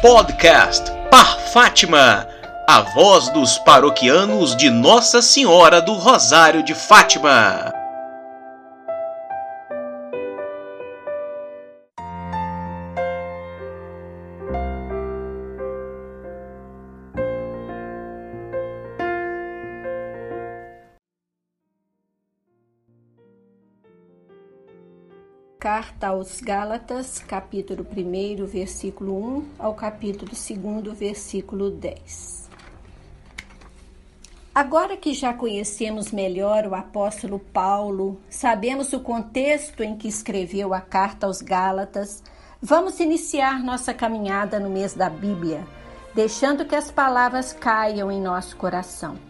Podcast Par Fátima, a voz dos paroquianos de Nossa Senhora do Rosário de Fátima. Carta aos Gálatas, capítulo 1, versículo 1 ao capítulo 2, versículo 10. Agora que já conhecemos melhor o apóstolo Paulo, sabemos o contexto em que escreveu a carta aos Gálatas, vamos iniciar nossa caminhada no mês da Bíblia, deixando que as palavras caiam em nosso coração.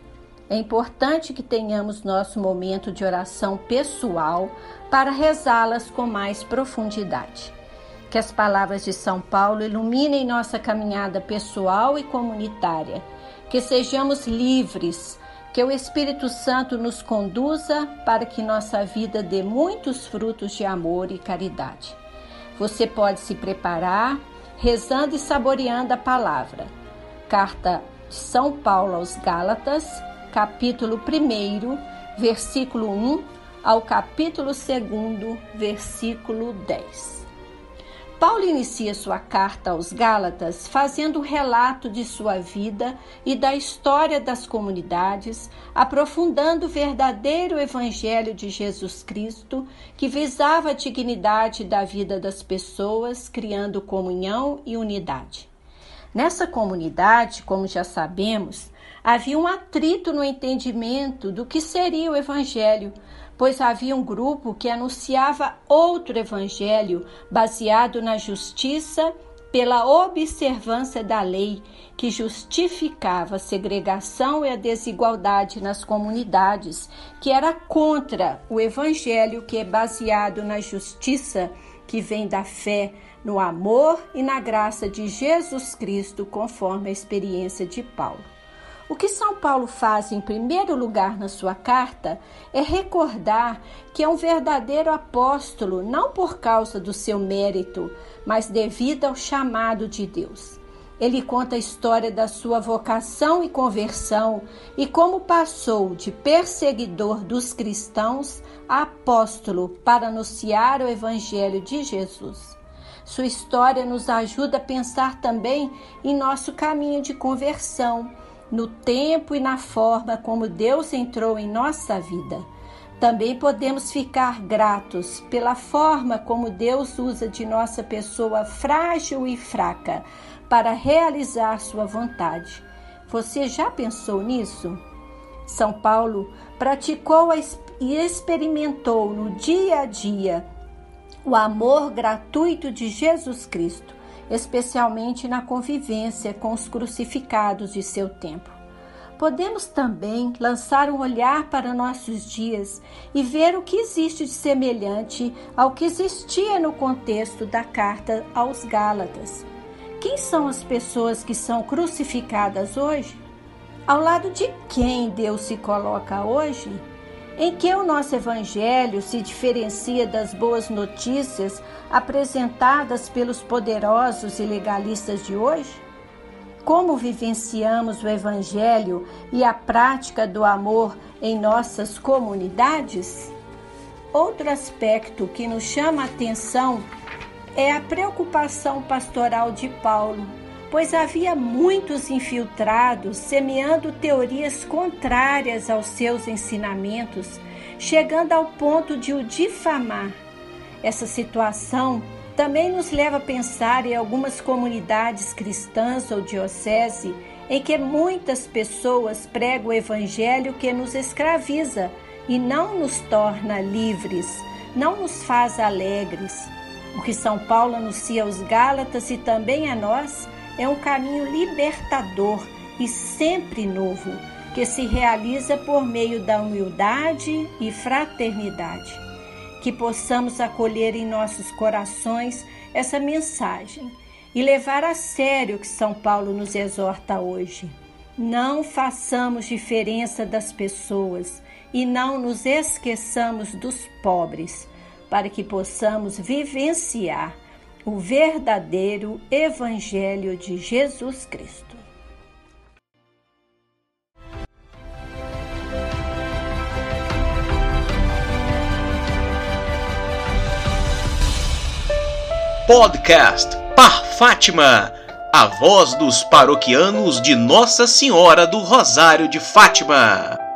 É importante que tenhamos nosso momento de oração pessoal para rezá-las com mais profundidade. Que as palavras de São Paulo iluminem nossa caminhada pessoal e comunitária. Que sejamos livres, que o Espírito Santo nos conduza para que nossa vida dê muitos frutos de amor e caridade. Você pode se preparar rezando e saboreando a palavra. Carta de São Paulo aos Gálatas, capítulo 1, versículo 1 ao capítulo 2, versículo 10. Paulo inicia sua carta aos Gálatas fazendo relato de sua vida e da história das comunidades, aprofundando o verdadeiro evangelho de Jesus Cristo, que visava a dignidade da vida das pessoas, criando comunhão e unidade. Nessa comunidade, como já sabemos, havia um atrito no entendimento do que seria o Evangelho, pois havia um grupo que anunciava outro Evangelho baseado na justiça pela observância da lei, que justificava a segregação e a desigualdade nas comunidades, que era contra o Evangelho que é baseado na justiça que vem da fé, no amor e na graça de Jesus Cristo, conforme a experiência de Paulo. O que São Paulo faz em primeiro lugar na sua carta é recordar que é um verdadeiro apóstolo, não por causa do seu mérito, mas devido ao chamado de Deus. Ele conta a história da sua vocação e conversão e como passou de perseguidor dos cristãos a apóstolo para anunciar o evangelho de Jesus. Sua história nos ajuda a pensar também em nosso caminho de conversão no tempo e na forma como Deus entrou em nossa vida. Também podemos ficar gratos pela forma como Deus usa de nossa pessoa frágil e fraca para realizar sua vontade. Você já pensou nisso? São Paulo praticou e experimentou no dia a dia o amor gratuito de Jesus Cristo especialmente na convivência com os crucificados de seu tempo. Podemos também lançar um olhar para nossos dias e ver o que existe de semelhante ao que existia no contexto da carta aos Gálatas. Quem são as pessoas que são crucificadas hoje? Ao lado de quem Deus se coloca hoje? em que o nosso Evangelho se diferencia das boas notícias apresentadas pelos poderosos e legalistas de hoje? Como vivenciamos o Evangelho e a prática do amor em nossas comunidades? Outro aspecto que nos chama a atenção é a preocupação pastoral de Paulo pois havia muitos infiltrados semeando teorias contrárias aos seus ensinamentos, chegando ao ponto de o difamar. Essa situação também nos leva a pensar em algumas comunidades cristãs ou diocese em que muitas pessoas pregam o evangelho que nos escraviza e não nos torna livres, não nos faz alegres. O que São Paulo anuncia aos Gálatas e também a nós é um caminho libertador e sempre novo, que se realiza por meio da humildade e fraternidade. Que possamos acolher em nossos corações essa mensagem e levar a sério o que São Paulo nos exorta hoje. Não façamos diferença das pessoas e não nos esqueçamos dos pobres, para que possamos vivenciar o verdadeiro Evangelho de Jesus Cristo. Podcast Par Fátima, a voz dos paroquianos de Nossa Senhora do Rosário de Fátima.